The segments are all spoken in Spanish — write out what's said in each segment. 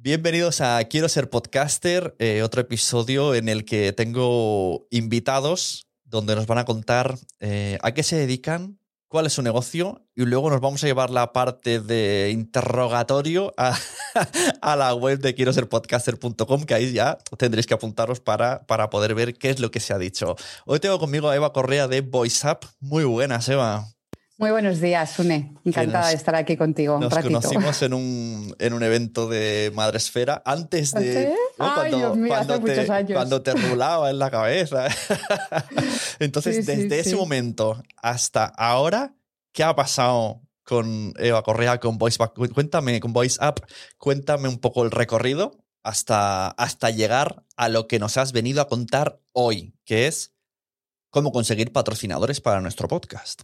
Bienvenidos a Quiero ser podcaster, eh, otro episodio en el que tengo invitados donde nos van a contar eh, a qué se dedican, cuál es su negocio y luego nos vamos a llevar la parte de interrogatorio a, la web de quiero ser podcaster.com que ahí ya tendréis que apuntaros para, para poder ver qué es lo que se ha dicho. Hoy tengo conmigo a Eva Correa de VoiceUp. Muy buenas, Eva. Muy buenos días, Une. Encantada nos- de estar aquí contigo un Nos ratito. conocimos en un, en un evento de Madresfera antes ¿Ah, de. Ay, Dios mío, hace te, muchos años. cuando te rulaba en la cabeza. Entonces, Sí, sí, desde ese sí. momento hasta ahora, ¿qué ha pasado con Eva Correa, con Voice Back? Cuéntame, con Voice Up, cuéntame un poco el recorrido hasta, hasta llegar a lo que nos has venido a contar hoy, que es cómo conseguir patrocinadores para nuestro podcast.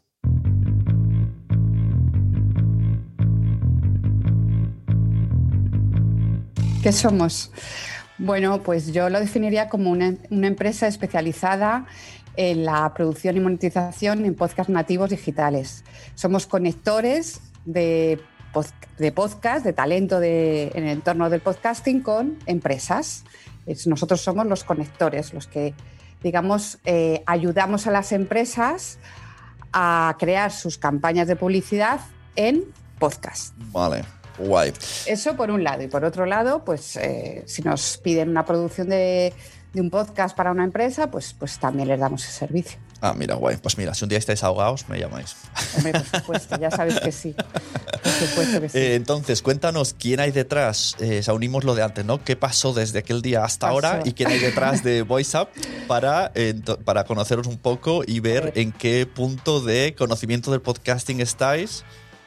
¿Qué somos? Bueno, pues yo lo definiría como una, empresa especializada en la producción y monetización en podcast nativos digitales. Somos conectores de, pod- de podcast, de talento de- en el entorno del podcasting con empresas. Es- nosotros somos los conectores, los que, digamos, eh, ayudamos a las empresas a crear sus campañas de publicidad en podcast. Vale, guay. Eso por un lado. Y por otro lado, pues eh, si nos piden una producción de, de un podcast para una empresa, pues, pues también les damos ese servicio. Ah, mira, guay. Pues mira, si un día estáis ahogados, me llamáis. Hombre, por supuesto, ya sabes que sí. Por supuesto que sí. Eh, entonces, cuéntanos quién hay detrás. Eh, o sea, unimos lo de antes, ¿no? ¿Qué pasó desde aquel día hasta Pasó. ahora y quién hay detrás de VoiceUp para, eh, para conoceros un poco y ver ver. en qué punto de conocimiento del podcasting estáis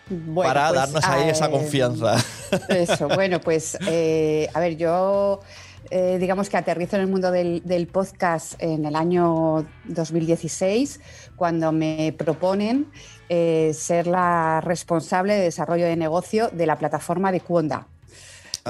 Bueno, para pues, darnos ahí esa eh, confianza. Eso, bueno, pues eh, a ver, yo eh, digamos que aterrizo en el mundo del, del podcast en el año 2016, cuando me proponen ser la responsable de desarrollo de negocio de la plataforma de Cuonda.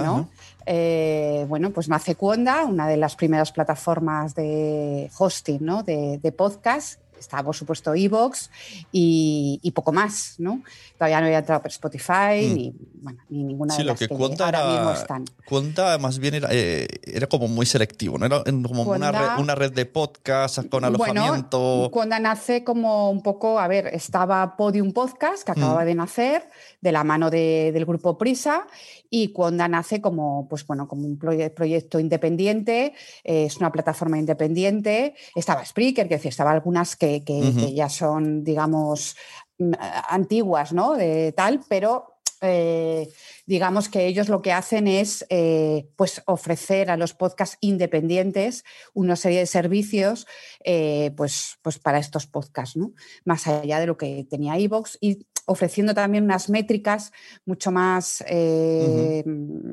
¿no? Eh, bueno, pues nace Cuonda, una de las primeras plataformas de hosting ¿no? de, de podcast. Está, por supuesto, Evox y, y poco más, ¿no? Todavía no había entrado por Spotify Mm. ni, bueno, ni ninguna Sí, de lo las que que, cuenta ahora mismo era, están. cuenta más bien era, eh, era como muy selectivo, ¿no? Era como una red, una red de podcasts con Bueno, alojamiento. Cuonda nace como un poco, a ver, estaba Podium Podcast, que acababa Mm. de nacer, de la mano de- del grupo Prisa, y Cuonda nace como, pues bueno, como un proye- proyecto independiente, eh, es una plataforma independiente. Estaba Spreaker, que decía, estaba algunas que, que- ya son, digamos, mm, antiguas, ¿no? De tal, pero eh, digamos que ellos lo que hacen es eh, pues ofrecer a los podcasts independientes una serie de servicios eh, pues, pues para estos podcasts, ¿no? más allá de lo que tenía iVoox y ofreciendo también unas métricas mucho más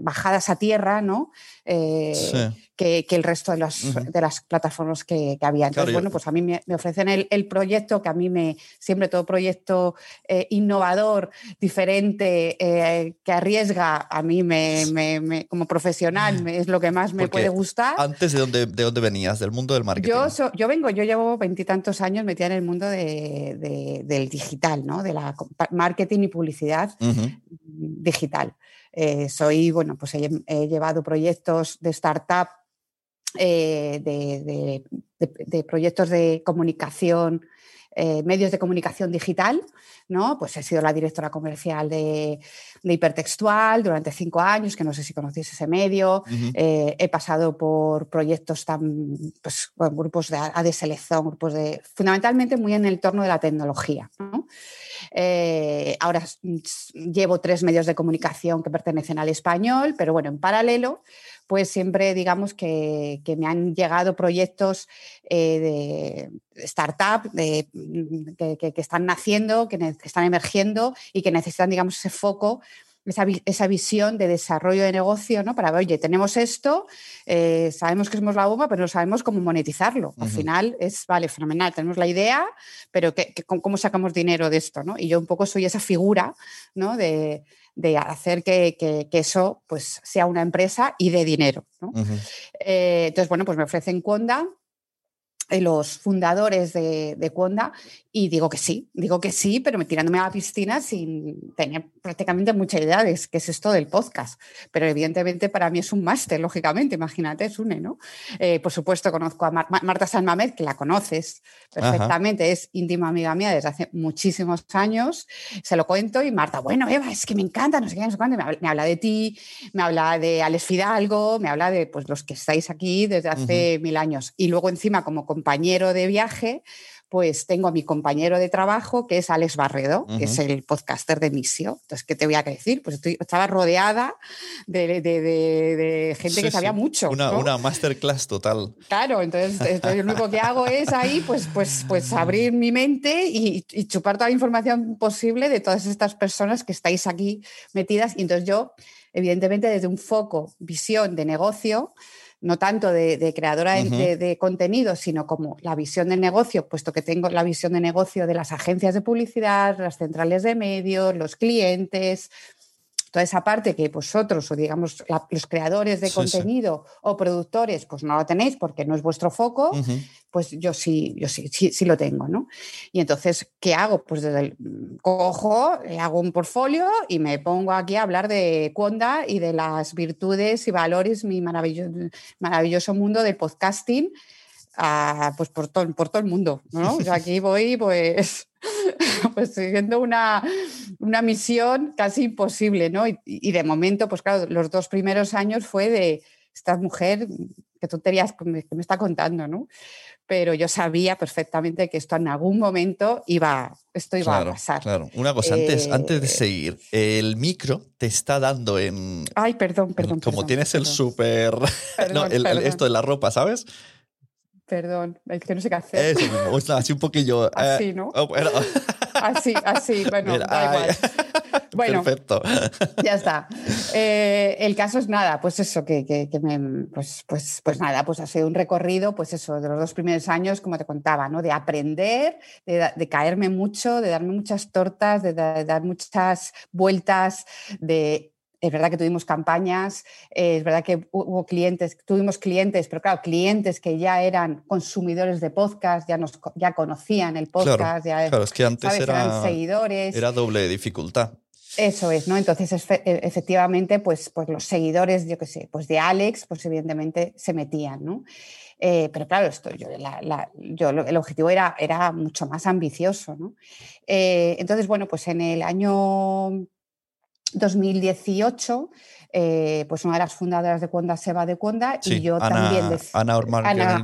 bajadas a tierra ¿no? Sí. Que, que el resto de las, Ujú. de las plataformas que, que había. Entonces, Claro, bueno, pues a mí me, me ofrecen el, el proyecto que a mí me, siempre todo proyecto eh, innovador, diferente, eh, que arriesga, a mí me, me- me- como profesional es lo que más me Porque puede gustar. Antes de dónde, de dónde venías, del mundo del marketing. Yo, so- yo vengo, yo llevo veintitantos años metida en el mundo de- de- del digital, ¿no? de la marketing y publicidad digital. Eh, soy, bueno, pues he, he llevado proyectos de startup, eh, de, de- de- de proyectos de comunicación, eh, medios de comunicación digital, ¿no? Pues he sido la directora comercial de, de Hipertextual durante cinco años, que no sé si conocéis ese medio. Eh, he pasado por proyectos tan, pues, grupos de, de selección, grupos de, fundamentalmente muy en el torno de la tecnología. ¿no? Eh, ahora llevo tres medios de comunicación que pertenecen al español, pero bueno, en paralelo, pues siempre digamos que, que me han llegado proyectos eh, de startup de, mm, que, que- que están naciendo, que, están emergiendo y que necesitan, digamos, ese foco esa, visión de desarrollo de negocio, ¿no? Para, oye, tenemos esto, eh, sabemos que somos la bomba, pero no sabemos cómo monetizarlo. Al final es, vale, fenomenal, tenemos la idea, pero cómo sacamos dinero de esto? ¿no? Y yo un poco soy esa figura ¿no? de, hacer que, eso pues, sea una empresa y de dinero. Eh, entonces, bueno, pues me ofrecen Conda los fundadores de, de Conda y digo que sí, digo que sí, pero me tirándome a la piscina sin tener prácticamente mucha idea de qué es esto del podcast. Pero evidentemente para mí es un máster, lógicamente, imagínate, es UNE, ¿no? Eh, por supuesto, conozco a Marta Sanmamed, que la conoces perfectamente, es íntima amiga mía desde hace muchísimos años. Se lo cuento y Marta, bueno, Eva, es que me encanta, no sé qué, no sé cuándo. Me habla, de ti, me habla de Alex Fidalgo, me habla de pues, los que estáis aquí desde hace mil años. Y luego encima como compañero de viaje, pues tengo a mi compañero de trabajo, que es Alex Barredo, que es el podcaster de Misio. Entonces, ¿qué te voy a decir? Pues estaba rodeada de, gente que sabía mucho. Una, masterclass total. Claro, entonces, lo único que hago es ahí, pues, pues, pues abrir mi mente y, y chupar toda la información posible de todas estas personas que estáis aquí metidas. Y entonces yo, evidentemente, desde un foco, visión de negocio, no tanto de, creadora de, de, contenido, sino como la visión del negocio, puesto que tengo la visión de negocio de las agencias de publicidad, las centrales de medios, los clientes, toda esa parte que vosotros o digamos los creadores de contenido o productores pues no lo tenéis porque no es vuestro foco, pues yo sí, yo sí, sí, lo tengo, ¿no? Y entonces, ¿qué hago? Pues desde el, cojo, eh, hago un portfolio y me pongo aquí a hablar de Conda y de las virtudes y valores, mi maravilloso, maravilloso mundo del podcasting, pues por todo, por todo el mundo, ¿no? Yo aquí voy pues, pues siguiendo una, una misión casi imposible, ¿no? Y, de momento, pues claro, los dos primeros años fue de esta mujer, que tonterías que me, que me está contando, ¿no? pero yo sabía perfectamente que esto en algún momento iba, esto iba a pasar. Claro, una cosa, antes, antes de eh, seguir, el micro te está dando en... Ay, perdón, perdón. como tienes el súper... no, esto de la ropa, ¿sabes? Perdón, es que no sé qué hacer. Eso así un poquillo. Eh, así, ¿no? Oh, así, así, bueno, da igual. Bueno, Perfecto. Ya está. Eh, el caso es nada, pues eso, que, que, me, pues, pues, pues nada, pues ha sido un recorrido, pues eso, de los dos primeros años, como te contaba, ¿no? De aprender, de, caerme mucho, de darme muchas tortas, de dar muchas vueltas, de es verdad que tuvimos campañas, es verdad que hubo clientes, tuvimos clientes, pero claro, clientes que ya eran consumidores de podcast, ya, nos, ya conocían el podcast, ya claro, es que antes eran seguidores. Era doble dificultad. Eso es, ¿no? Entonces, e, efectivamente, pues, pues los seguidores, yo qué sé, pues de Alex, pues evidentemente se metían, ¿no? Eh, pero claro, esto, yo, yo, el objetivo era, era mucho más ambicioso, ¿no? Eh, entonces, bueno, pues en el año 2018, eh, pues una de las fundadoras de Cuonda se va de Cuonda y yo también... De, Ana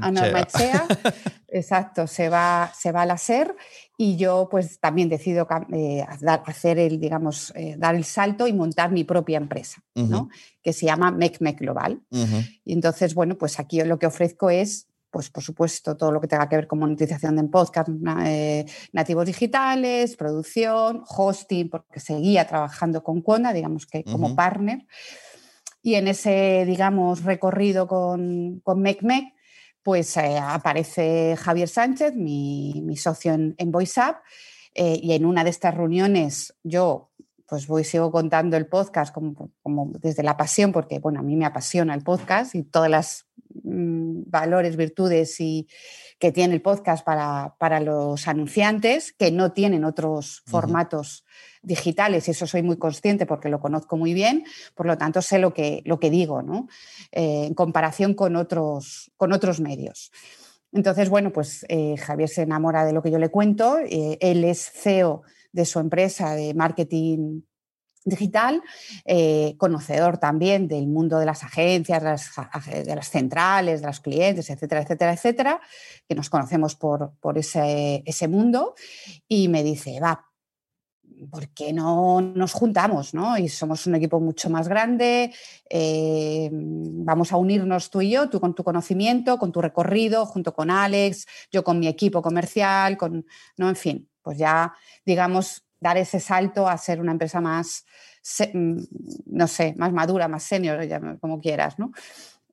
Ana, exacto, se va, se va a la SER y yo pues también decido eh, hacer el, digamos, eh, dar el salto y montar mi propia empresa, ¿no? que se llama MecMec Global. Y entonces, bueno, pues aquí lo que ofrezco es pues por supuesto, todo lo que tenga que ver con monetización de podcast eh, nativos digitales, producción, hosting, porque seguía trabajando con Conda, digamos que como partner. Y en ese, digamos, recorrido con, con MecMec, pues eh, aparece Javier Sánchez, mi, socio en, en VoiceUp, eh, y en una de estas reuniones yo pues voy, sigo contando el podcast como, como, desde la pasión, porque bueno, a mí me apasiona el podcast y todas las valores, virtudes y que tiene el podcast para, para, los anunciantes que no tienen otros formatos digitales y eso soy muy consciente porque lo conozco muy bien, por lo tanto sé lo que, lo que digo ¿no? Eh, en comparación con otros, con otros medios. Entonces, bueno, pues eh, Javier se enamora de lo que yo le cuento, eh, él es CEO de su empresa de marketing digital, eh, conocedor también del mundo de las agencias, de las, centrales, de los clientes, etcétera, etcétera, etcétera, que nos conocemos por, ese, mundo, y me dice, va, ¿por qué no nos juntamos? ¿no? Y somos un equipo mucho más grande, eh, vamos a unirnos tú y yo, tú con tu conocimiento, con tu recorrido, junto con Alex, yo con mi equipo comercial, con, ¿no? en fin, pues ya, digamos, dar ese salto a ser una empresa más, mm, no sé, más madura, más senior, como quieras, ¿no?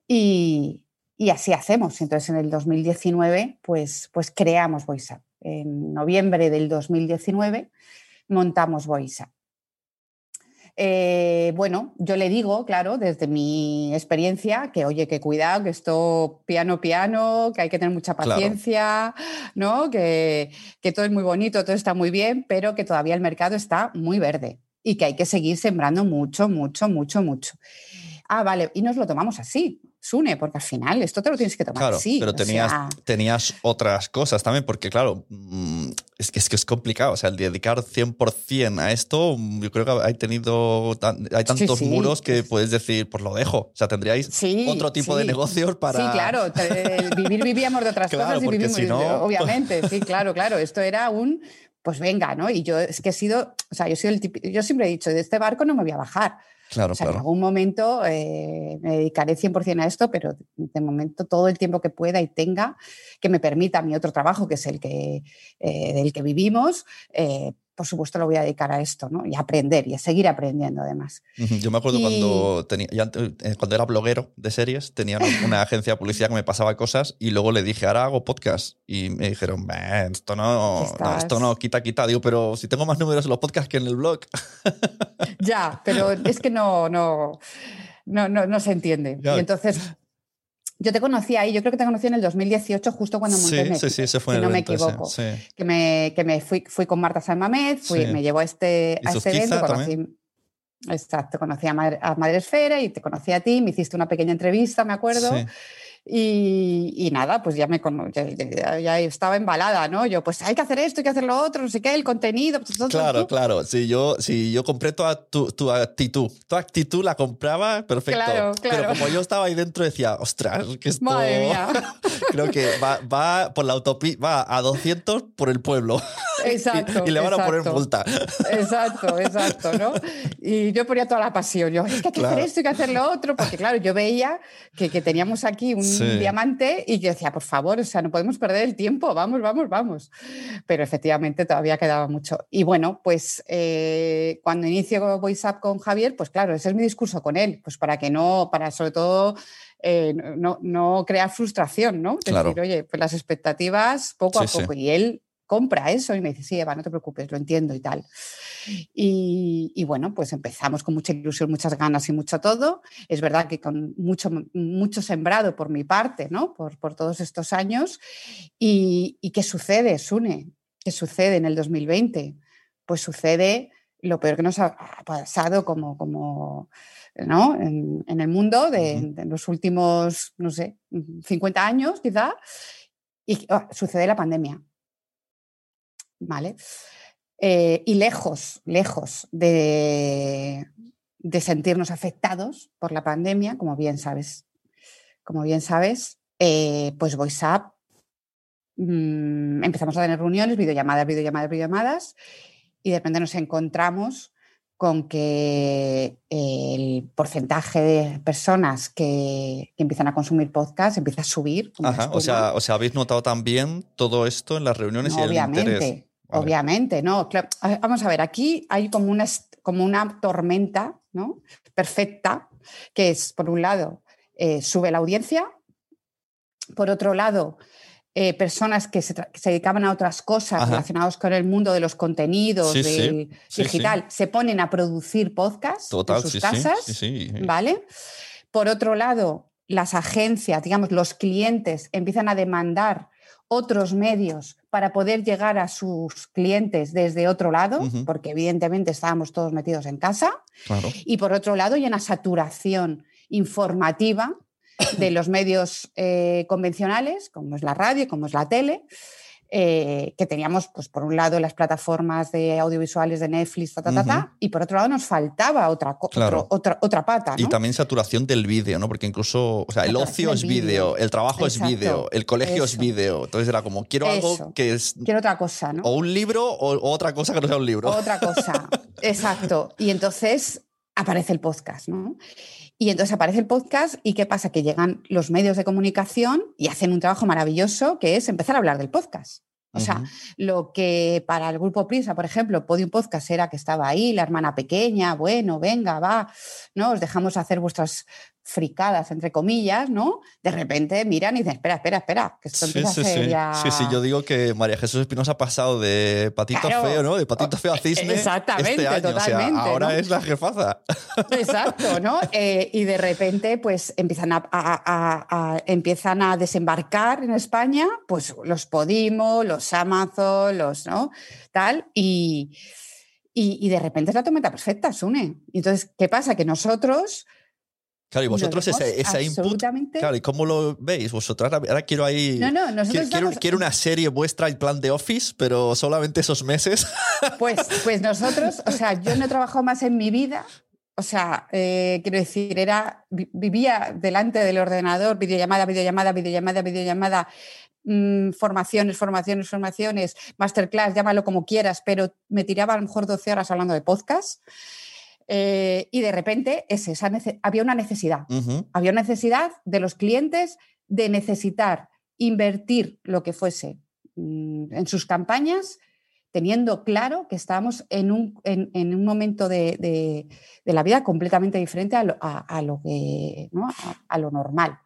Y, así hacemos. Entonces, en el 2019, pues, pues creamos VoiceUp. En noviembre del 2019 montamos VoiceUp. Eh, bueno, yo le digo, claro, desde mi experiencia, que oye, que cuidado, que esto piano, piano, que hay que tener mucha paciencia, ¿no? Que, que todo es muy bonito, todo está muy bien, pero que todavía el mercado está muy verde y que hay que seguir sembrando mucho, mucho, mucho, mucho. Ah, vale, y nos lo tomamos así. Sune, porque al final esto te lo tienes que tomar claro, así. Pero tenías, tenías otras cosas también, porque claro, mm, es que, es que es complicado. O sea, el dedicar 100% a esto, mm, yo creo que hay tenido hay tantos muros que puedes decir, pues lo dejo. O sea, tendríais otro tipo de negocios para. Sí, claro. vivir vivíamos de otras cosas y vivimos, obviamente. Sí, claro, claro. Esto era un pues venga, ¿no? Y yo es que he sido, o sea, yo, soy el yo siempre he dicho, de este barco no me voy a bajar. Claro, o sea, En algún momento eh, me dedicaré 100% a esto, pero de momento todo el tiempo que pueda y tenga, que me permita mi otro trabajo, que es el que, eh, del que vivimos, eh, por supuesto lo voy a dedicar a esto, ¿no? Y a aprender y a seguir aprendiendo además. Yo me acuerdo cuando, tenía, eh, cuando era bloguero de series, tenía una agencia de publicidad que me pasaba cosas y luego le dije, ahora hago podcast. Y me dijeron, esto no, esto no, quita, quita. Digo, pero si tengo más números en los podcasts que en el blog. ya, pero es que no, no, no, no, se entiende. Y entonces yo te conocí ahí, yo creo que te conocí en el 2018, justo cuando monté sí, Sí, sí, se fue si no me equivoco. que me, que me fui, fui con Marta San fui, me llevó a este, a este evento, conocí, exacto, conocí a, a Madre Esfera y te conocí a ti, me hiciste una pequeña entrevista, me acuerdo. Y, nada, pues ya me ya, estaba embalada, ¿no? Yo, pues hay que hacer esto, hay que hacer lo otro, no sé qué, el contenido. Pues, claro, claro. Si yo, si yo compré toda tu, tu, actitud, tu actitud la compraba, perfecto. Claro, claro. Pero como yo estaba ahí dentro, decía, ostras, que esto. Madre mía. creo que va, va por la autopista, va a 200 por el pueblo. Exacto. y, le van a poner multa. Exacto, exacto, ¿no? Y yo ponía toda la pasión. Yo, es que hay que hacer esto, hay que hacer lo otro, porque claro, yo veía que, que teníamos aquí un diamante y yo decía, por favor, o sea, no podemos perder el tiempo, vamos, vamos, vamos. Pero efectivamente todavía quedaba mucho. Y bueno, pues eh, cuando inicio VoiceUp con Javier, pues claro, ese es mi discurso con él, pues para que no, para sobre todo eh, no, no, crear frustración, ¿no? Claro. Decir, oye, pues las expectativas poco a poco. Y él compra eso y me dice, sí, Eva, no te preocupes, lo entiendo y tal. Y, bueno, pues empezamos con mucha ilusión, muchas ganas y mucho todo. Es verdad que con mucho, mucho sembrado por mi parte, ¿no? Por, todos estos años. ¿Y, qué sucede, Sune? ¿Qué sucede en el 2020? Pues sucede lo peor que nos ha pasado como, como ¿no? en, el mundo de, los últimos, no sé, 50 años quizá, y ah, sucede la pandemia. ¿Vale? Eh, y lejos, lejos de, sentirnos afectados por la pandemia, como bien sabes, como bien sabes, eh, pues VoiceUp mm, empezamos a tener reuniones, videollamadas, videollamadas, videollamadas, y de repente nos encontramos con que el porcentaje de personas que, empiezan a consumir podcast empieza a subir. o sea, o sea, habéis notado también todo esto en las reuniones y el interés. Obviamente, no. Vamos a ver, aquí hay como una, como una tormenta ¿no? perfecta, que es, por un lado, eh, sube la audiencia, por otro lado, eh, personas que se, dedicaban a otras cosas relacionadas con el mundo de los contenidos, del digital, se ponen a producir podcasts en sus casas, ¿vale? Por otro lado, las agencias, digamos, los clientes empiezan a demandar otros medios para poder llegar a sus clientes desde otro lado, porque evidentemente estábamos todos metidos en casa, y por otro lado hay una saturación informativa de los medios eh, convencionales, como es la radio, como es la tele, eh, que teníamos, pues, por un lado, las plataformas de audiovisuales de Netflix, y por otro lado nos faltaba otra, otra, otra pata. Y también saturación del vídeo, ¿no? Porque incluso, o sea, el ocio es vídeo, el trabajo es vídeo, el colegio es vídeo. Entonces era como, quiero algo que es... Quiero otra cosa, ¿no? O un libro o, otra cosa que no sea un libro. Otra cosa, exacto. Y entonces aparece el podcast, ¿no? Y entonces aparece el podcast y ¿qué pasa? Que llegan los medios de comunicación y hacen un trabajo maravilloso que es empezar a hablar del podcast. O sea, lo que para el grupo Prisa, por ejemplo, Podium Podcast era que estaba ahí, la hermana pequeña, bueno, venga, va, ¿no? Os dejamos hacer vuestras fricadas, entre comillas, ¿no? De repente miran y dicen, espera, espera, espera, que esto Sí, empieza sí, a ser sí. ya... sí, sí, yo digo que María Jesús Espinosa ha pasado de patito Claro. feo, ¿no? De patito feo a cisne Exactamente, este año. totalmente, o sea, ahora ¿no? es la jefaza. Exacto, ¿no? Eh, y de repente, pues empiezan a, a- a- a- empiezan a desembarcar en España, pues los Podimo, los Amazon, los, ¿no? Tal, y, y, y de repente es la tormenta perfecta, Sune. Entonces, ¿qué pasa? Que nosotros. Claro, y vosotros ese, ese input. Claro, ¿y cómo lo veis vosotras? Ahora quiero ahí. No, no, nosotros quiero, estamos- quiero una serie vuestra en plan de Office, pero solamente esos meses. Pues, pues nosotros, o sea, yo no he trabajado más en mi vida. O sea, eh, quiero decir, era, vi- vivía delante del ordenador, videollamada, videollamada, videollamada, videollamada, mm, formaciones, formaciones, formaciones, masterclass, llámalo como quieras, pero me tiraba a lo mejor 12 horas hablando de podcast. Eh, y de repente esa nece- había una necesidad. Había una necesidad de los clientes de necesitar invertir lo que fuese mm, en sus campañas, teniendo claro que estábamos en un, en, en un momento de, de- de la vida completamente diferente a lo, a- a lo que, ¿no? a lo normal.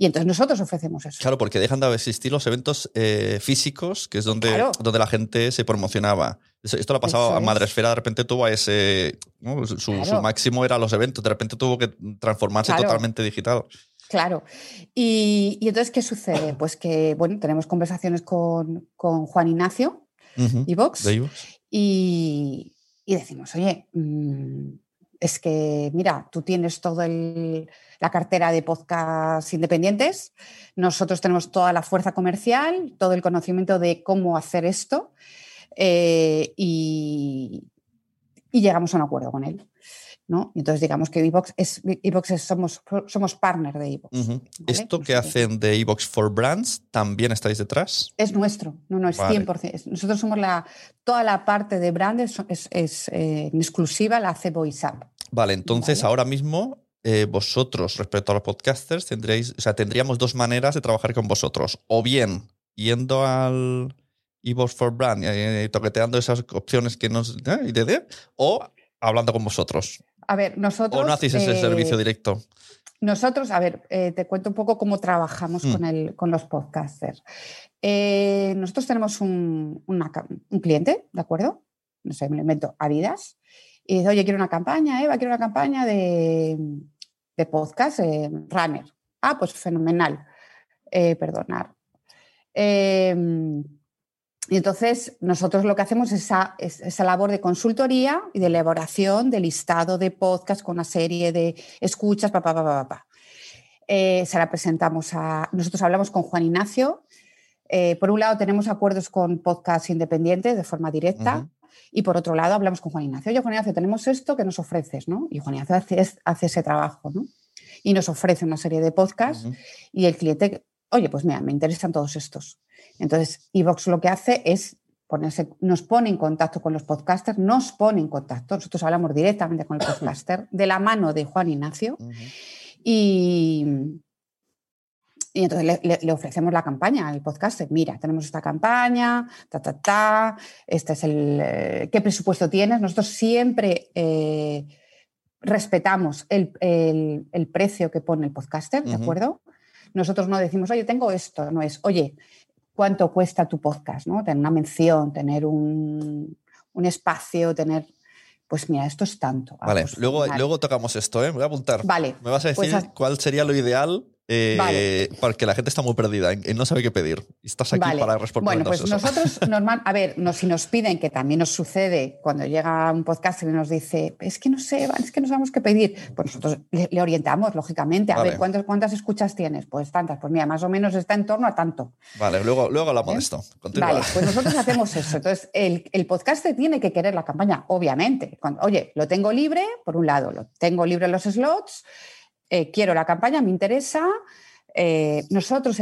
Y entonces nosotros ofrecemos eso. Claro, porque dejan de existir los eventos eh, físicos, que es donde, Claro. donde la gente se promocionaba. Esto lo ha pasado Eso a es. Madresfera, de repente tuvo a ese. ¿no? Su, máximo era los eventos, de repente tuvo que transformarse Claro. totalmente digital. Claro. Y, y entonces, ¿qué sucede? Pues que, bueno, tenemos conversaciones con, con Juan Ignacio, Ujú. y Vox, De iVoox. y, y decimos, oye, mm, es que, mira, tú tienes toda la cartera de podcasts independientes, nosotros tenemos toda la fuerza comercial, todo el conocimiento de cómo hacer esto, eh, y, y llegamos a un acuerdo con él. ¿No? Entonces digamos que Evox es, Evox es- somos, somos partner de Evox. Esto que hacen de iVoox for Brands, ¿también estáis detrás? Es nuestro, no, no, es Vale. 100%. Es- Nosotros somos la, toda la parte de brand es, es- es, eh, exclusiva la hace VoiceUp. Vale, entonces Vale. ahora mismo eh, vosotros, respecto a los podcasters, tendréis, o sea, tendríamos dos maneras de trabajar con vosotros. O bien yendo al iVoox for Brand y eh, toqueteando esas opciones que nos ¿eh? y de- de, o hablando con vosotros. A ver, nosotros... O no hacéis ese eh, servicio directo. Nosotros, a ver, eh, te cuento un poco cómo trabajamos Mm. con, el, con los podcasters. Eh, nosotros tenemos un, una un cliente, ¿de acuerdo? No sé, me lo invento, Adidas, y dice, oye, quiero una campaña, Eva, quiero una campaña de, de podcast, runner. Ah, pues fenomenal. Perdonar. Eh, y entonces nosotros lo que hacemos es esa, es- esa labor de consultoría y de elaboración de listado de podcast con una serie de escuchas, papá, papá, papá. Eh, se la presentamos a... Nosotros hablamos con Juan Ignacio. Eh, por un lado tenemos acuerdos con podcasts independientes de forma directa y por otro lado hablamos con Juan Ignacio. Oye, Juan Ignacio, tenemos esto que nos ofreces, ¿no? Y Juan Ignacio hace, es- hace ese trabajo, ¿no? Y nos ofrece una serie de podcasts y el cliente, oye, pues mira, me interesan todos estos. Entonces, Evox lo que hace es ponerse, nos pone en contacto con los podcasters, nos pone en contacto, nosotros hablamos directamente con el podcaster de la mano de Juan Ignacio y, y entonces le, ofrecemos la campaña al podcaster. Mira, tenemos esta campaña, ta, ta, ta, este es el, eh, ¿qué presupuesto tienes? Nosotros siempre eh, respetamos el, el- el precio que pone el podcaster, ¿de acuerdo? Nosotros no decimos, oye, tengo esto, no es, oye, ¿cuánto cuesta tu podcast? ¿no? Tener una mención, tener un, un espacio, tener, pues mira, esto es tanto. Vale, luego, luego tocamos esto, ¿eh? Me voy a apuntar. Vale, Me vas a decir pues haz- cuál sería lo ideal eh, Vale. porque la gente está muy perdida y no sabe qué pedir. Estás aquí Vale. para responder Bueno, pues eso. nosotros, normal, a ver, si nos piden, que también nos sucede cuando llega un podcast y nos dice, es que no sé, es que no sabemos qué pedir, pues nosotros le, le orientamos, lógicamente. A Vale. ver, ¿cuántas, ¿cuántas escuchas tienes? Pues tantas, pues mira, más o menos está en torno a tanto. Vale, luego, luego hablamos ¿Eh? de esto. Continúa. Vale, pues nosotros hacemos eso. Entonces, el, el podcast tiene que querer la campaña, obviamente. Cuando, oye, lo tengo libre, por un lado, lo tengo libre los slots, eh, quiero la campaña, me interesa. eh, nosotros,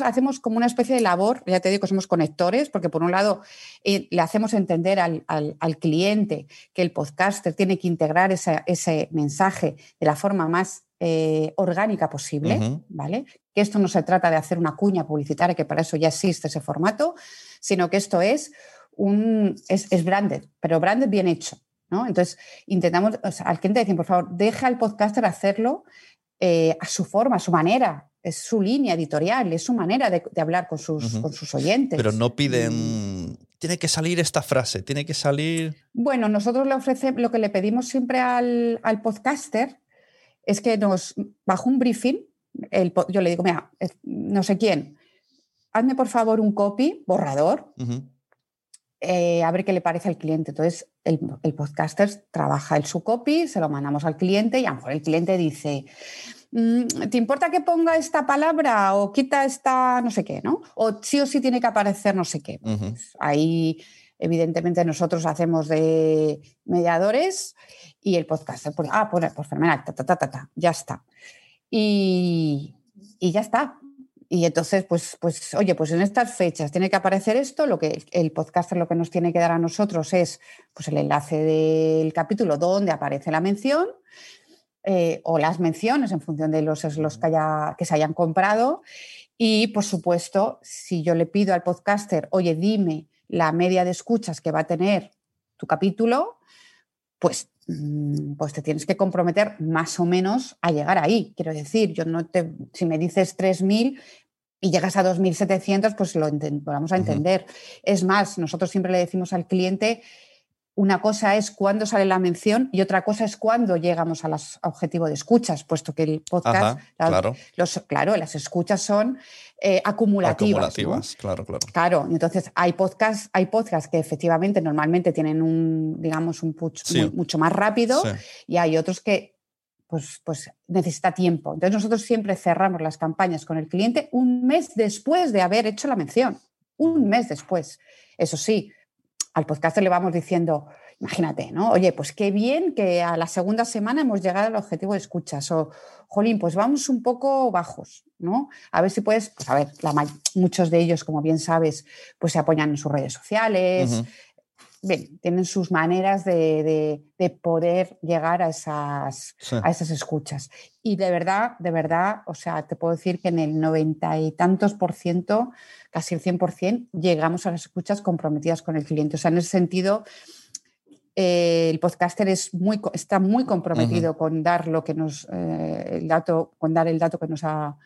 hacemos como una especie de labor, ya te digo que somos conectores, porque por un lado eh, le hacemos entender al, al- al cliente que el podcaster tiene que integrar esa- ese mensaje de la forma más eh, orgánica posible. ¿vale? que esto no se trata de hacer una cuña publicitaria, que para eso ya existe ese formato, sino que esto es un es, es branded, pero branded bien hecho. ¿No? Entonces, intentamos, o sea, al cliente decir, por favor, deja al podcaster hacerlo eh, a su forma, a su manera. Es su línea editorial, es su manera de, de hablar con sus, Ujú. con sus oyentes. Pero no piden. Tiene que salir esta frase, tiene que salir. Bueno, nosotros le ofrecemos, lo que le pedimos siempre al, al podcaster es que nos, bajo un briefing, el yo le digo, mira, no sé quién, hazme por favor un copy, borrador, eh, a ver qué le parece al cliente. Entonces, el, el podcaster trabaja el su copy, se lo mandamos al cliente y a lo mejor el cliente dice, "Mm, ¿te importa que ponga esta palabra o quita esta no sé qué, ¿no? O sí o sí tiene que aparecer no sé qué. Pues ahí, evidentemente, nosotros hacemos de mediadores y el podcaster, pues, ah, pues, pues fenomenal, ta, ta, ta, ta, ta, ya está. Y, y ya está. Y entonces, pues, pues, oye, pues en estas fechas tiene que aparecer esto, lo que el, podcaster lo que nos tiene que dar a nosotros es pues, el enlace del capítulo donde aparece la mención eh, o las menciones en función de los slots que, haya, que se hayan comprado. Y, por supuesto, si yo le pido al podcaster, oye, dime la media de escuchas que va a tener tu capítulo, pues, mm, pues te tienes que comprometer más o menos a llegar ahí. Quiero decir, yo no te, si me dices 3.000 y llegas a 2.700, pues lo, vamos a entender. Es más, nosotros siempre le decimos al cliente, una cosa es cuándo sale la mención y otra cosa es cuándo llegamos a los objetivos de escuchas, puesto que el podcast, Ajá, la- claro. los, claro, las escuchas son eh, acumulativas. ¿no? Acumulativas, claro, claro. Claro, entonces hay podcasts, hay podcasts que efectivamente normalmente tienen un, digamos, un push Sí. muy- mucho más rápido Sí. y hay otros que pues, pues necesita tiempo. Entonces nosotros siempre cerramos las campañas con el cliente un mes después de haber hecho la mención. Un mes después. Eso sí, al podcaster le vamos diciendo, imagínate, ¿no? Oye, pues qué bien que a la segunda semana hemos llegado al objetivo de escuchas. O, jolín, pues vamos un poco bajos, ¿no? A ver si puedes, pues a ver, muchos de ellos, como bien sabes, pues se apoyan en sus redes sociales. Bien, tienen sus maneras de, de- de poder llegar a esas, Sí. a esas escuchas. Y de verdad, de verdad, o sea, te puedo decir que en el noventa y tantos por ciento, casi el 100 por cien, llegamos a las escuchas comprometidas con el cliente. O sea, en ese sentido, eh, el podcaster es muy, co- está muy comprometido con dar lo que nos, eh, el dato, con dar el dato que nos ha,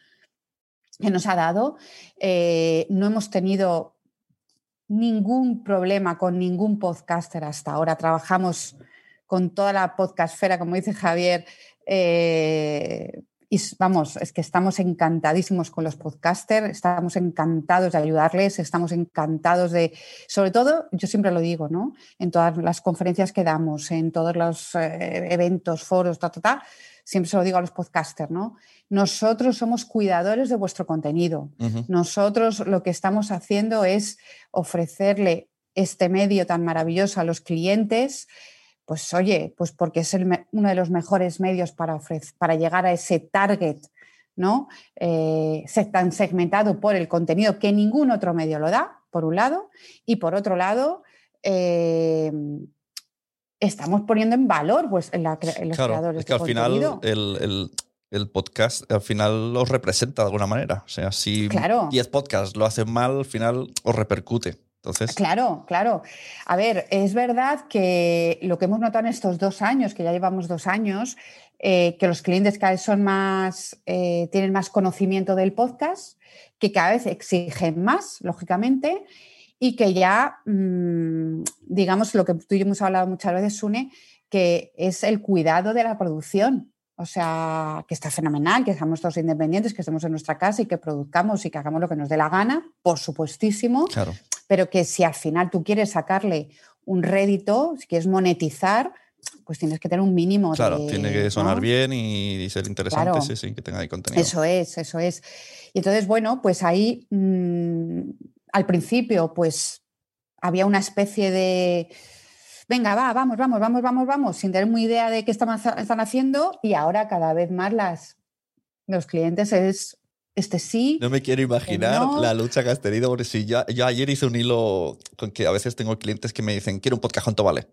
que nos ha dado. Eh, no hemos tenido ningún problema con ningún podcaster hasta ahora. Trabajamos con toda la podcastfera, como dice Javier. eh, y vamos, es que estamos encantadísimos con los podcasters, estamos encantados de ayudarles, estamos encantados de, sobre todo, yo siempre lo digo, ¿no? En todas las conferencias que damos, en todos los eh, eventos, foros, ta, ta, ta, siempre se lo digo a los podcasters, ¿no? Nosotros somos cuidadores de vuestro contenido. Nosotros lo que estamos haciendo es ofrecerle este medio tan maravilloso a los clientes, pues oye, pues porque es el uno de los mejores medios para, para llegar a ese target, ¿no? Eh, se- tan segmentado por el contenido que ningún otro medio lo da, por un lado, y por otro lado, eh, estamos poniendo en valor pues, en, la en los Claro, creadores es que de al final el, el- el podcast al final los representa de alguna manera. O sea, si Claro. 10 podcasts lo hacen mal, al final os repercute. Entonces, Claro, claro. A ver, es verdad que lo que hemos notado en estos dos años, que ya llevamos dos años, eh, que los clientes cada vez son más, eh, tienen más conocimiento del podcast, que cada vez exigen más, lógicamente, y que ya, mm, digamos, lo que tú y yo hemos hablado muchas veces, Sune, que es el cuidado de la producción. O sea, que está fenomenal, que seamos todos independientes, que estemos en nuestra casa y que produzcamos y que hagamos lo que nos dé la gana, por supuestísimo claro. pero que si al final tú quieres sacarle un rédito, si quieres monetizar, pues tienes que tener un mínimo. Claro, de- tiene que sonar ¿no? bien y ser interesante, Claro. sí, sí, que tenga ahí contenido. Eso es, eso es. Y entonces, bueno, pues ahí mm, al principio, pues había una especie de. Venga, va, vamos, vamos, vamos, vamos, vamos, sin tener muy idea de qué están, haciendo, y ahora cada vez más las, los clientes es este sí. No me quiero imaginar no. la lucha que has tenido, porque si yo, yo ayer hice un hilo con que a veces tengo clientes que me dicen, quiero un podcast, ¿cuánto vale?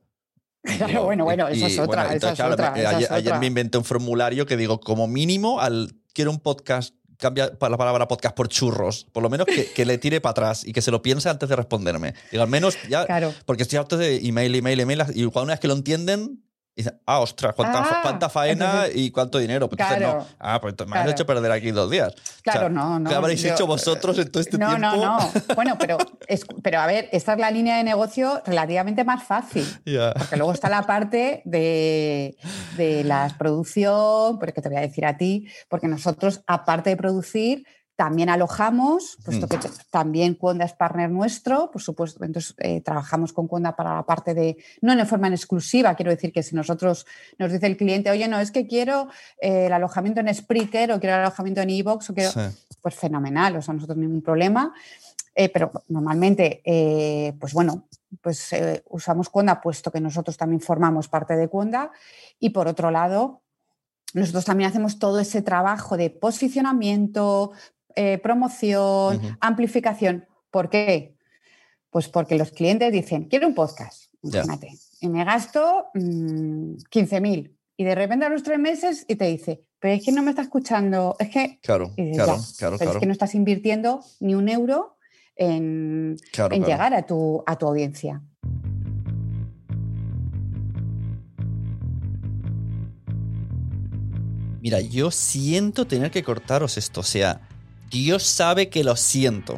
Claro, bueno, bueno, y- esa es otra, esa entonces, es claro, otra, me- esa ayer, es ayer otra. me inventé un formulario que digo, como mínimo, al quiero un podcast cambia la palabra podcast por churros. Por lo menos que, le tire para atrás y que se lo piense antes de responderme. Digo, al menos ya. Porque estoy harto de email, email, email. Y cuando una vez que lo entienden, dicen, ah, ostras, cuánta, ah, cuánta faena y cuánto dinero. Pues no. Ah, pues me has hecho perder aquí dos días. Claro, no, no. ¿Qué habréis hecho vosotros en todo este tiempo? No, no, no. Bueno, pero, pero a ver, esta es la línea de negocio relativamente más fácil. Porque luego está la parte de, de la producción, porque te voy a decir a ti, porque nosotros, aparte de producir, también alojamos, puesto que también Cuonda es partner nuestro, por supuesto, entonces eh, trabajamos con Cuonda para la parte de, no en forma en exclusiva, quiero decir que si nosotros nos dice el cliente, oye, no, es que quiero eh, el alojamiento en Spreaker o quiero el alojamiento en Evox, o quiero, pues fenomenal, o sea, nosotros ningún problema, eh, pero normalmente, pues bueno, pues usamos Cuonda puesto que nosotros también formamos parte de Cuonda. Y por otro lado, nosotros también hacemos todo ese trabajo de posicionamiento, eh, promoción, amplificación. ¿Por qué? Pues porque los clientes dicen, quiero un podcast, imagínate, y me gasto 15.000 mm, y de repente a los tres meses y te dice, pero es que no me está escuchando, es que, claro, claro, claro, es que no estás invirtiendo ni un euro en, en llegar a tu, a tu audiencia. Mira, yo siento tener que cortaros esto, o sea, Dios sabe que lo siento.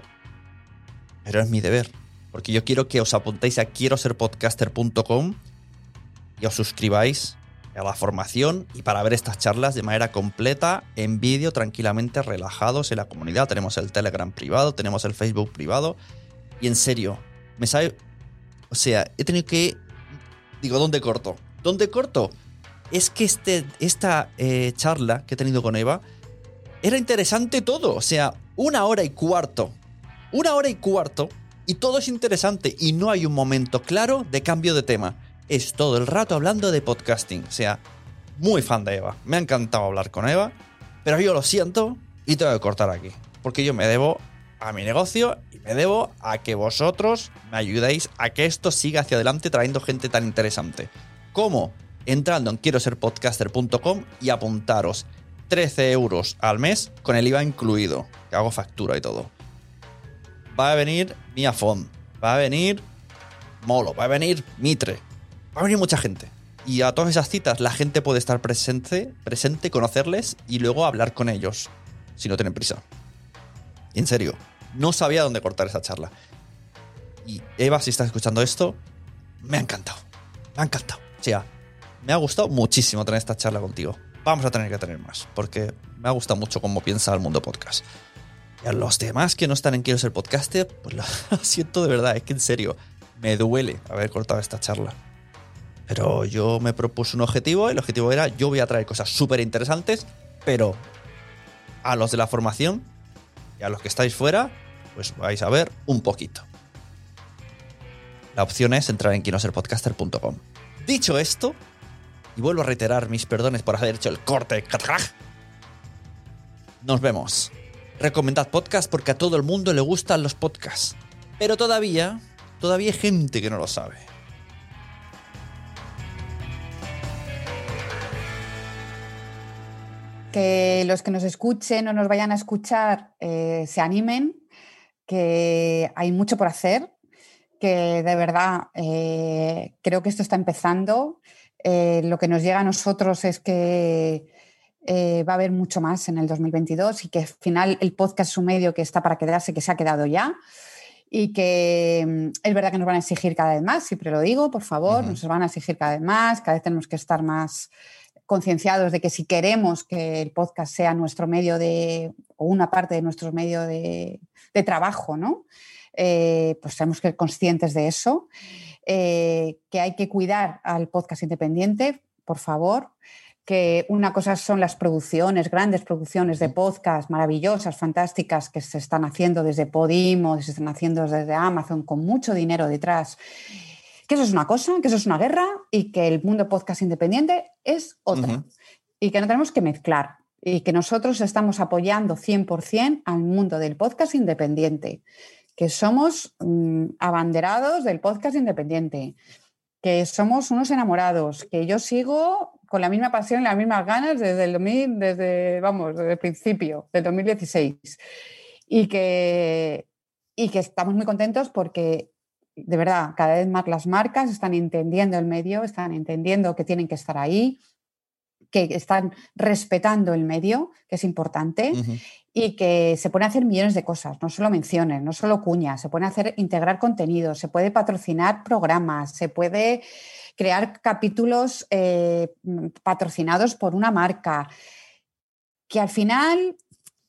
Pero es mi deber. Porque yo quiero que os apuntéis a quiero ser podcaster.com y os suscribáis a la formación y para ver estas charlas de manera completa, en vídeo, tranquilamente, relajados en la comunidad. Tenemos el Telegram privado, tenemos el Facebook privado. Y en serio, me sabe. O sea, he tenido que. Digo, ¿dónde corto? ¿Dónde corto? Es que este, esta eh, charla que he tenido con Eva era interesante todo. O sea, una hora y cuarto. Una hora y cuarto. Y todo es interesante. Y no hay un momento claro de cambio de tema. Es todo el rato hablando de podcasting. O sea, muy fan de Eva. Me ha encantado hablar con Eva. Pero yo lo siento y tengo que cortar aquí. Porque yo me debo a mi negocio y me debo a que vosotros me ayudéis a que esto siga hacia adelante trayendo gente tan interesante. ¿Cómo? Entrando en quiero ser podcaster.com y apuntaros. 13 euros al mes con el IVA incluido, que hago factura y todo. Va a venir Miafon, va a venir Molo, va a venir Mitre, va a venir mucha gente. Y a todas esas citas la gente puede estar presente, presente, conocerles y luego hablar con ellos, si no tienen prisa. En serio, no sabía dónde cortar esa charla. Y Eva, si estás escuchando esto, me ha encantado. Me ha encantado. O sea, me ha gustado muchísimo tener esta charla contigo vamos a tener que tener más, porque me ha gustado mucho cómo piensa el mundo podcast. Y a los demás que no están en Quiero ser podcaster, pues lo siento de verdad, es que en serio, me duele haber cortado esta charla. Pero yo me propuse un objetivo y el objetivo era yo voy a traer cosas súper interesantes, pero a los de la formación y a los que estáis fuera, pues vais a ver un poquito. La opción es entrar en quinoserpodcaster.com. Dicho esto, y vuelvo a reiterar mis perdones por haber hecho el corte. Nos vemos. Recomendad podcast porque a todo el mundo le gustan los podcasts. Pero todavía, todavía hay gente que no lo sabe. Que los que nos escuchen o nos vayan a escuchar eh, se animen, que hay mucho por hacer, que de verdad eh, creo que esto está empezando eh, lo que nos llega a nosotros es que eh, va a haber mucho más en el 2022 y que al final el podcast es un medio que está para quedarse, que se ha quedado ya y que mm, es verdad que nos van a exigir cada vez más, siempre lo digo, por favor, nos van a exigir cada vez más, cada vez tenemos que estar más concienciados de que si queremos que el podcast sea nuestro medio de, o una parte de nuestro medio de, trabajo, ¿no? Eh, pues tenemos que ser conscientes de eso. Eh, que hay que cuidar al podcast independiente, por favor, que una cosa son las producciones, grandes producciones de podcast maravillosas, fantásticas, que se están haciendo desde Podimo, se están haciendo desde Amazon, con mucho dinero detrás. Que eso es una cosa, que eso es una guerra y que el mundo podcast independiente es otra. Y que no tenemos que mezclar y que nosotros estamos apoyando 100% al mundo del podcast independiente que somos mm, abanderados del podcast independiente, que somos unos enamorados, que yo sigo con la misma pasión y las mismas ganas desde el 2000, desde, vamos, desde el principio, del 2016. Y que, y que estamos muy contentos porque, de verdad, cada vez más las marcas están entendiendo el medio, están entendiendo que tienen que estar ahí, que están respetando el medio, que es importante, y que se pueden hacer millones de cosas, no solo menciones, no solo cuñas, se pueden hacer integrar contenidos, se puede patrocinar programas, se puede crear capítulos eh, patrocinados por una marca, que al final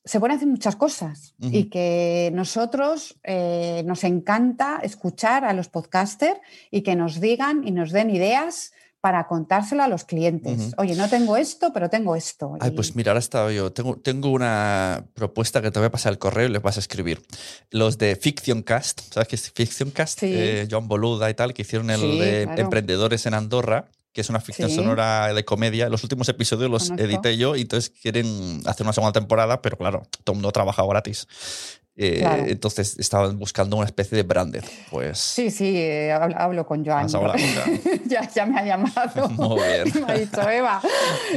se pueden hacer muchas cosas y que nosotros eh, nos encanta escuchar a los podcasters y que nos digan y nos den ideas para contárselo a los clientes. Oye, no tengo esto, pero tengo esto. Ay, pues mira, ahora estaba yo. Tengo, tengo una propuesta que te voy a pasar el correo y les vas a escribir. Los de Fiction Cast, ¿sabes qué es Fiction Cast? Eh, John Boluda y tal, que hicieron el de Emprendedores en Andorra que es una ficción sonora de comedia. Los últimos episodios los edité yo y entonces quieren hacer una segunda temporada, pero claro, todo el mundo trabaja gratis. Eh, entonces estaban buscando una especie de branded. Pues, sí, sí, eh, hablo, con Joan. ya, ya, me ha llamado. Muy bien. me ha dicho, Eva.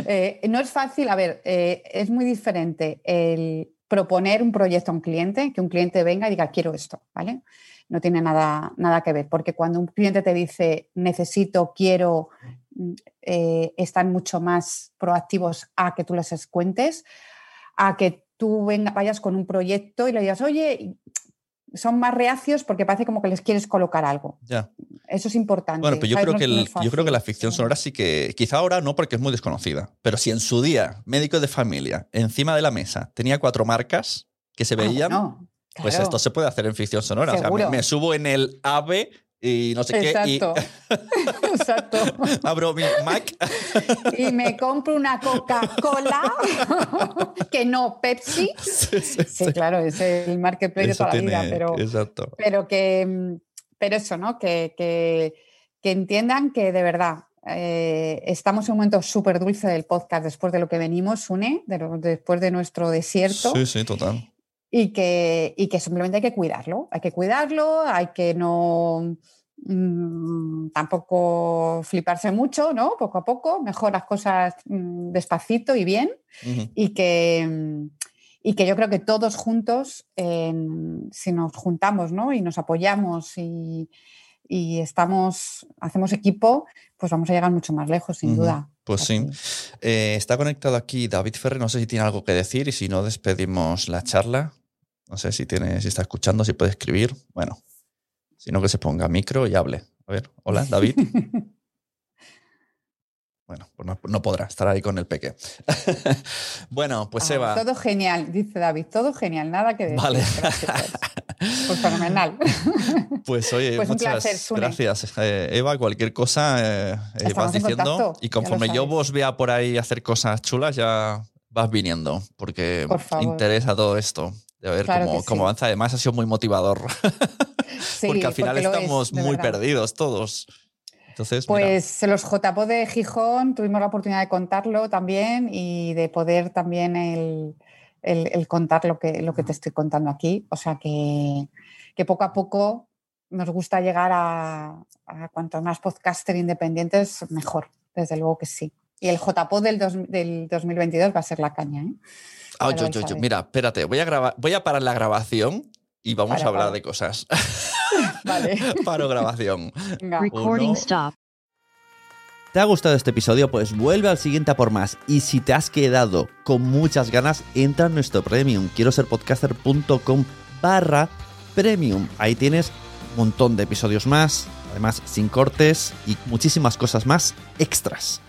Eh, no es fácil, a ver, es muy diferente el proponer un proyecto a un cliente, que un cliente venga y diga, quiero esto, ¿vale? No tiene nada, nada que ver, porque cuando un cliente te dice, necesito, quiero, mm, están mucho más proactivos a que tú les cuentes, a que tú venga, vayas con un proyecto y le digas, oye, son más reacios porque parece como que les quieres colocar algo. Ya. Eso es importante. Bueno, pero yo creo, que yo creo que la ficción sonora sí que, quizá ahora no porque es muy desconocida, pero si en su día, médico de familia, encima de la mesa, tenía cuatro marcas que se ah, veían, pues esto se puede hacer en ficción sonora. O sea, me, me, subo en el AVE y no sé qué. Y Exacto. Abro mi Mac. y me compro una Coca-Cola, que no Pepsi. Sí, claro, es el marketplace de toda la vida, pero, exacto. pero que pero eso, ¿no? Que, que, entiendan que de verdad eh, estamos en un momento súper dulce del podcast después de lo que venimos, une, después de nuestro desierto. Sí, sí, total y que, y que simplemente hay que cuidarlo. Hay que cuidarlo, hay que no mm, tampoco fliparse mucho, ¿no? Poco a poco, mejor las cosas mm, despacito y bien. y, que, mm, y que yo creo que todos juntos, si nos juntamos ¿no? y nos apoyamos y, y, estamos, hacemos equipo, pues vamos a llegar mucho más lejos, sin duda. Pues sí. Eh, está conectado aquí David Ferre, no sé si tiene algo que decir y si no, despedimos la charla. No sé si tiene, si está escuchando, si puede escribir. Bueno, sino que se ponga micro y hable. A ver, hola, David. bueno, pues no, podrá estar ahí con el peque. bueno, pues ah, Eva. Todo genial, dice David, todo genial, nada que decir. Vale. Pues fenomenal. Pues oye, pues muchas gracias. Eh, Eva, cualquier cosa eh, eh, vas diciendo. y conforme yo vos vea por ahí hacer cosas chulas, ya vas viniendo, porque interesa todo esto de ver cómo, avanza. Además, ha sido muy motivador. porque al final estamos muy perdidos todos. Entonces, pues los JPO de Gijón tuvimos la oportunidad de contarlo también y de poder también el, contar lo que, lo que te estoy contando aquí. O sea que, que poco a poco nos gusta llegar a, a cuantos más podcaster independientes, mejor. Desde luego que sí. Y el JPO del, del 2022 va a ser la caña. ¿eh? Ah, Mira, espérate, voy a, grabar, voy a parar la grabación y vamos a hablar de cosas. vale. Paro grabación. Recording stop. ¿Te ha gustado este episodio? Pues vuelve al siguiente a por más. Y si te has quedado con muchas ganas, entra en nuestro premium. Quiero ser podcaster.com barra premium. Ahí tienes un montón de episodios más, además sin cortes y muchísimas cosas más extras.